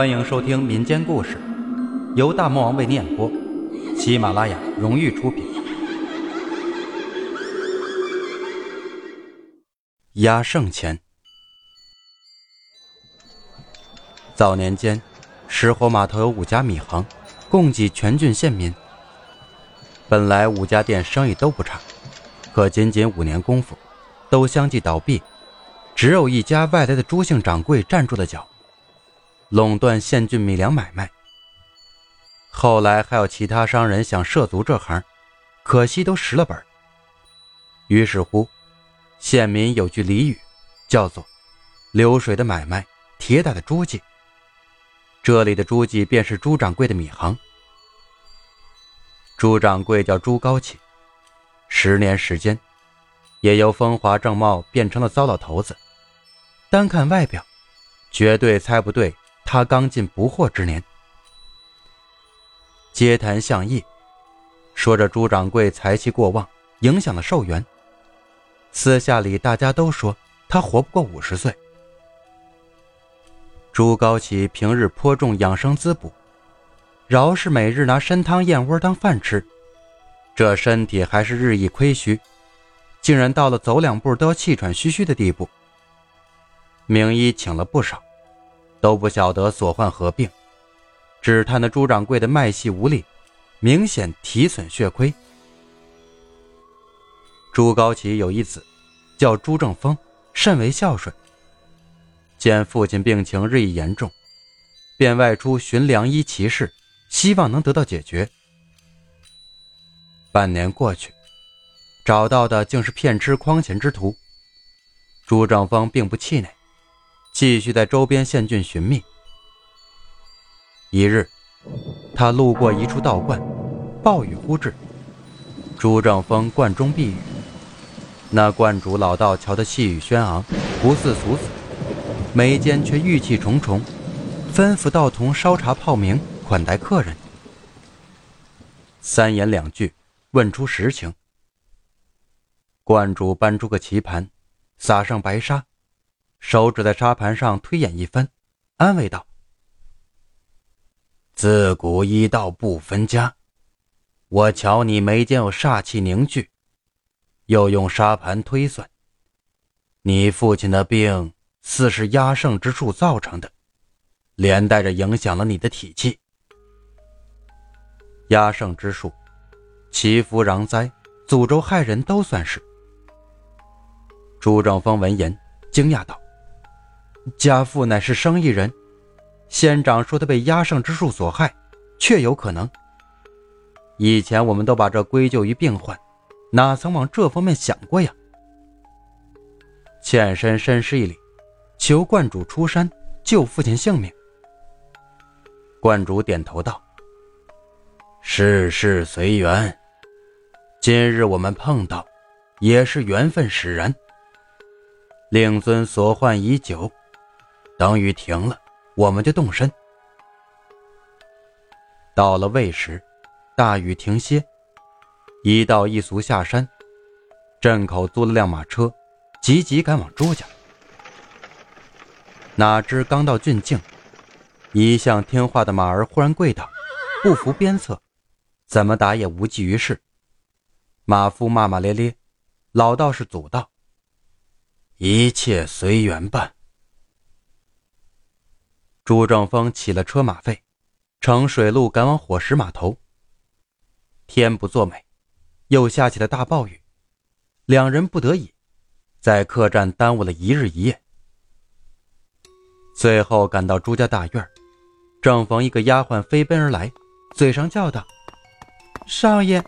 欢迎收听民间故事，由大魔王为你演播，喜马拉雅荣誉出品。压胜钱。早年间，石火码头有五家米行，供给全郡县民。本来五家店生意都不差，可仅仅五年功夫，都相继倒闭，只有一家外来的朱姓掌柜站住了脚。垄断县郡米粮买卖。后来还有其他商人想涉足这行，可惜都蚀了本。于是乎，县民有句俚语，叫做“流水的买卖，铁打的诸暨”。这里的诸暨便是朱掌柜的米行。朱掌柜叫朱高启，十年时间，也由风华正茂变成了糟老头子。单看外表，绝对猜不对。他刚进不惑之年，街谈巷议，说着朱掌柜财气过旺，影响了寿元。私下里大家都说他活不过五十岁。朱高启平日颇重养生滋补，饶是每日拿参汤燕窝当饭吃，这身体还是日益亏虚，竟然到了走两步都要气喘吁吁的地步。名医请了不少。都不晓得所患何病，只叹那朱掌柜的脉细无力，明显体损血亏。朱高启有一子，叫朱正风，甚为孝顺。见父亲病情日益严重，便外出寻良医奇士，希望能得到解决。半年过去，找到的竟是骗吃诓钱之徒。朱正风并不气馁。继续在周边县郡寻觅。一日，他路过一处道观，暴雨忽至，朱正风观中避雨。那观主老道瞧得气宇轩昂，不似俗子，眉间却郁气重重，吩咐道童烧茶泡茗，款待客人。三言两句，问出实情。观主搬出个棋盘，撒上白沙。手指在沙盘上推演一番，安慰道：“自古医道不分家，我瞧你眉间有煞气凝聚，又用沙盘推算，你父亲的病似是压胜之术造成的，连带着影响了你的体气。压胜之术，祈福攘灾、诅咒害人都算是。”朱正峰闻言惊讶道。家父乃是生意人，仙长说他被压圣之术所害，确有可能。以前我们都把这归咎于病患，哪曾往这方面想过呀？欠身深施一礼，求观主出山救父亲性命。观主点头道：“世事随缘，今日我们碰到，也是缘分使然。令尊所患已久。”等雨停了，我们就动身。到了未时，大雨停歇，一道一俗下山，镇口租了辆马车，急急赶往朱家。哪知刚到郡境，一向听话的马儿忽然跪倒，不服鞭策，怎么打也无济于事。马夫骂骂咧咧，老道士阻道：“一切随缘办。”朱正峰起了车马费，乘水路赶往火石码头。天不作美，又下起了大暴雨，两人不得已，在客栈耽误了一日一夜。最后赶到朱家大院，正逢一个丫鬟飞奔而来，嘴上叫道：“少爷，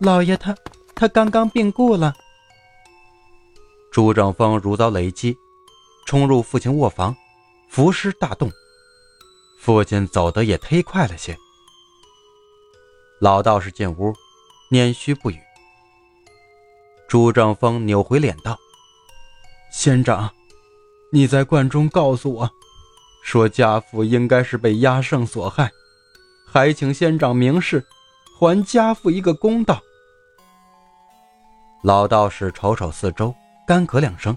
老爷他他刚刚病故了。”朱正峰如遭雷击，冲入父亲卧房，伏尸大动。父亲走得也忒快了些。老道士进屋，拈须不语。朱正峰扭回脸道：“仙长，你在观中告诉我，说家父应该是被压圣所害，还请仙长明示，还家父一个公道。”老道士瞅瞅四周，干咳两声。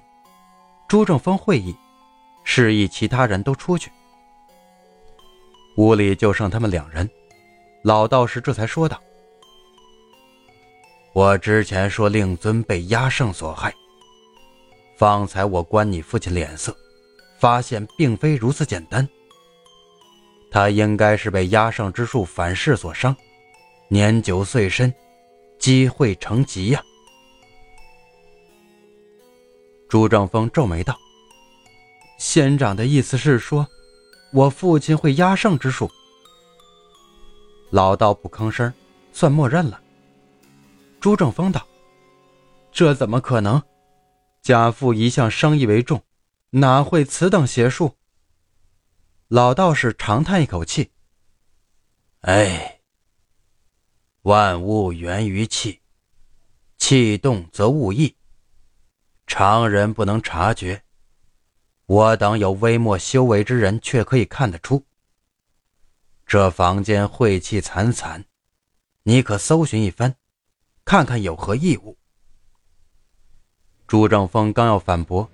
朱正峰会意，示意其他人都出去。屋里就剩他们两人，老道士这才说道：“我之前说令尊被压圣所害，方才我观你父亲脸色，发现并非如此简单。他应该是被压圣之术反噬所伤，年久岁深，积会成疾呀。”朱正峰皱眉道：“仙长的意思是说？”我父亲会压胜之术，老道不吭声，算默认了。朱正峰道：“这怎么可能？家父一向生意为重，哪会此等邪术？”老道士长叹一口气：“哎，万物源于气，气动则物异，常人不能察觉。”我等有微末修为之人，却可以看得出。这房间晦气惨惨，你可搜寻一番，看看有何异物。朱正峰刚要反驳，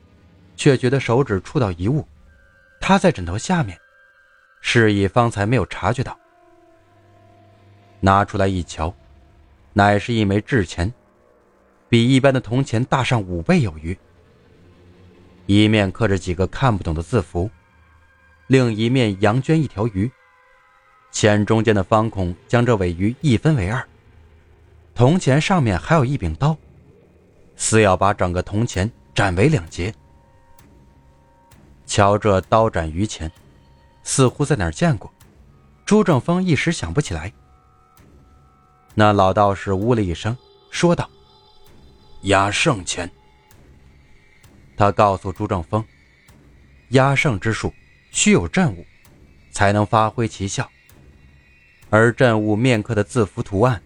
却觉得手指触到一物，他在枕头下面，示意方才没有察觉到。拿出来一瞧，乃是一枚制钱，比一般的铜钱大上五倍有余。一面刻着几个看不懂的字符，另一面羊圈一条鱼，钱中间的方孔将这尾鱼一分为二。铜钱上面还有一柄刀，似要把整个铜钱斩为两截。瞧这刀斩鱼钱，似乎在哪儿见过。朱正峰一时想不起来。那老道士呜了一声，说道：“压圣钱。”他告诉朱正峰：“压胜之术需有阵物，才能发挥奇效。而阵物面刻的字符图案，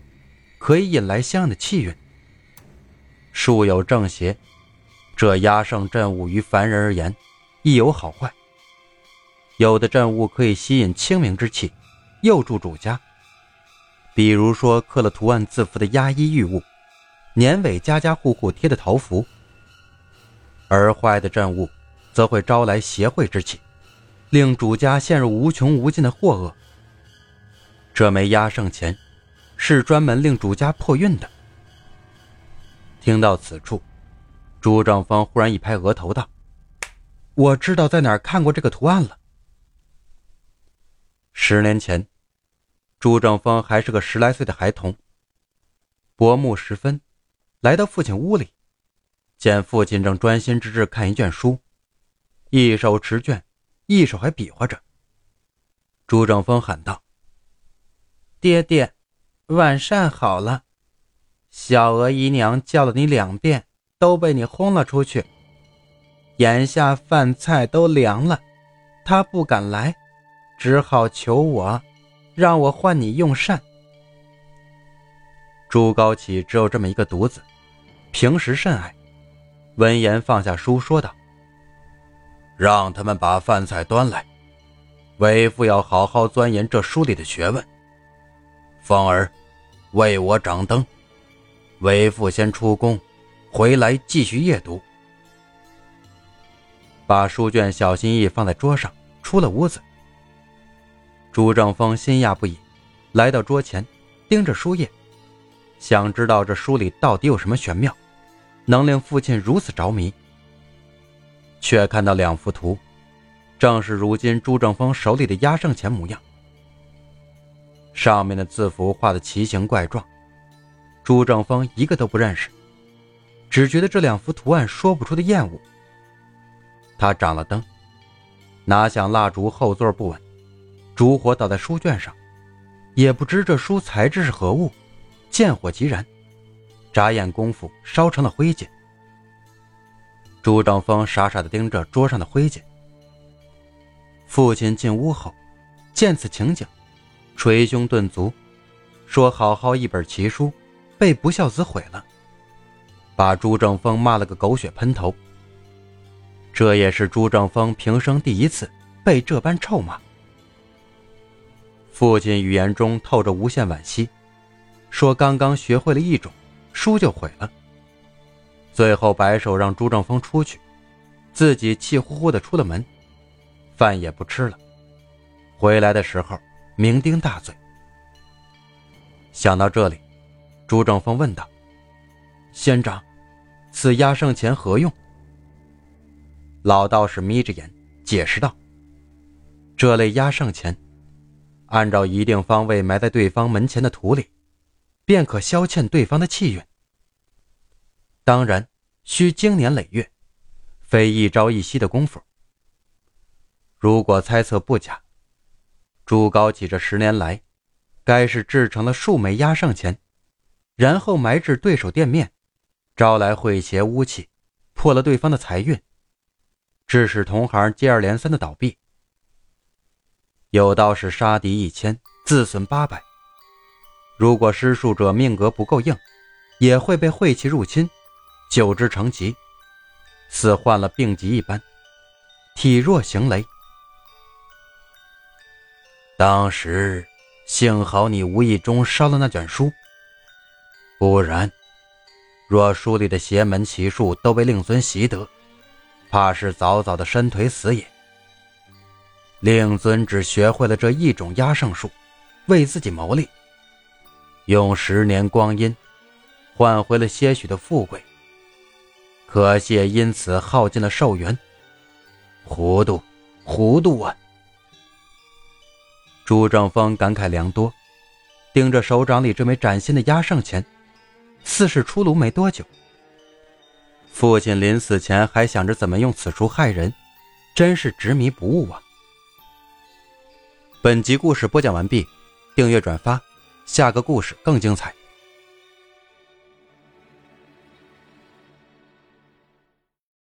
可以引来相应的气运。术有正邪，这压胜阵物于凡人而言，亦有好坏。有的阵物可以吸引清明之气，佑助主家。比如说刻了图案字符的压衣玉物，年尾家家户户贴的桃符。”而坏的阵物，则会招来邪秽之气，令主家陷入无穷无尽的祸厄。这枚压胜钱，是专门令主家破运的。听到此处，朱正方忽然一拍额头道：“我知道在哪儿看过这个图案了。”十年前，朱正方还是个十来岁的孩童，薄暮时分，来到父亲屋里。见父亲正专心致志看一卷书，一手持卷，一手还比划着。朱正峰喊道：“爹爹，晚膳好了。小娥姨娘叫了你两遍，都被你轰了出去。眼下饭菜都凉了，她不敢来，只好求我，让我唤你用膳。”朱高启只有这么一个独子，平时甚爱。闻言，放下书，说道：“让他们把饭菜端来，为父要好好钻研这书里的学问。凤儿，为我掌灯，为父先出宫，回来继续夜读。”把书卷小心翼翼放在桌上，出了屋子。朱正峰心讶不已，来到桌前，盯着书页，想知道这书里到底有什么玄妙。能令父亲如此着迷，却看到两幅图，正是如今朱正峰手里的压胜钱模样。上面的字符画的奇形怪状，朱正峰一个都不认识，只觉得这两幅图案说不出的厌恶。他掌了灯，拿响蜡烛后座不稳，烛火倒在书卷上，也不知这书材质是何物，见火即燃。眨眼功夫，烧成了灰烬。朱正峰傻傻的盯着桌上的灰烬。父亲进屋后，见此情景，捶胸顿足，说：“好好一本奇书，被不孝子毁了。”把朱正峰骂了个狗血喷头。这也是朱正峰平生第一次被这般臭骂。父亲语言中透着无限惋惜，说：“刚刚学会了一种。”书就毁了。最后摆手让朱正峰出去，自己气呼呼的出了门，饭也不吃了。回来的时候酩酊大醉。想到这里，朱正峰问道：“仙长，此压胜钱何用？”老道士眯着眼解释道：“这类压胜钱，按照一定方位埋在对方门前的土里，便可消欠对方的气运。当然，需经年累月，非一朝一夕的功夫。如果猜测不假，朱高启这十年来，该是制成了数枚压上钱，然后埋至对手店面，招来晦邪污气，破了对方的财运。”致使同行接二连三的倒闭，有道是杀敌一千，自损八百。如果施术者命格不够硬，也会被晦气入侵，久之成疾，似患了病疾一般，体弱行雷。当时幸好你无意中烧了那卷书，不然，若书里的邪门奇术都被令尊习得。怕是早早的伸腿死也。令尊只学会了这一种压胜术，为自己谋利，用十年光阴换回了些许的富贵，可惜因此耗尽了寿元。糊涂，糊涂啊！朱正峰感慨良多，盯着手掌里这枚崭新的压胜钱，似是出炉没多久。父亲临死前还想着怎么用此术害人，真是执迷不悟啊！本集故事播讲完毕，订阅转发，下个故事更精彩。